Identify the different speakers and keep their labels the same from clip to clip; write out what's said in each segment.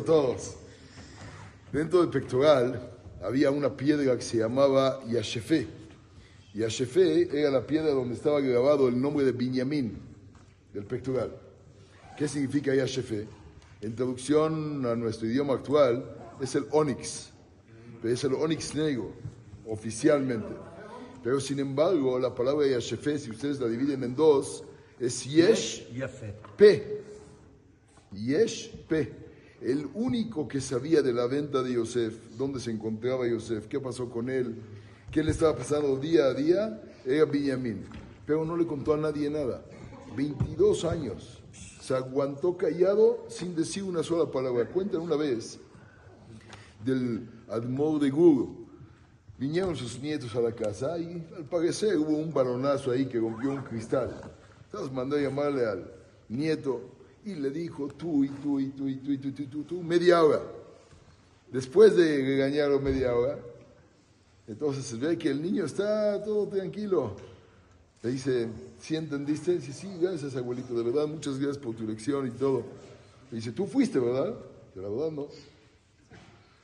Speaker 1: a todos. Dentro del pectoral había una piedra que se llamaba Yashefé. Yashefé era la piedra donde estaba grabado el nombre de Binyamin, del pectoral. ¿Qué significa Yashefé? En traducción a nuestro idioma actual es el onix, pero es el onix negro, oficialmente. Pero sin embargo, la palabra Yashefé, si ustedes la dividen en dos, es Yesh Pe. Yesh Pe. El único que sabía de la venta de Yosef, dónde se encontraba Yosef, qué pasó con él, qué le estaba pasando día a día, era Benjamín. Pero no le contó a nadie nada. 22 años. Se aguantó callado sin decir una sola palabra. Cuentan una vez del Admor de Gur. Vinieron sus nietos a la casa y al parecer hubo un balonazo ahí que rompió un cristal. Entonces mandó a llamarle al nieto y le dijo tú y tú y tú y tú y tú tú, tú, tú, media hora. Después de regañarlo media hora, entonces se ve que el niño está todo tranquilo. Le dice, ¿sí entendiste? Dice, sí, gracias abuelito, de verdad, muchas gracias por tu lección y todo. Le dice, tú fuiste, ¿verdad? De la verdad no.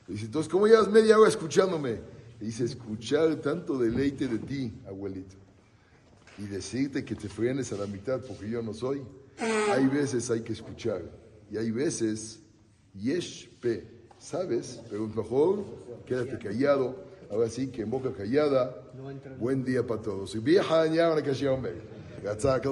Speaker 1: Le dice, entonces, ¿cómo llevas media hora escuchándome? Le dice, escuchar tanto deleite de ti, abuelito, y decirte que te frenes a la mitad porque yo no soy. Hay veces hay que escuchar y hay veces yesh pe, ¿sabes? Pero mejor quédate callado. Ahora sí que en boca callada, buen día para todos. Y vieja, ya, que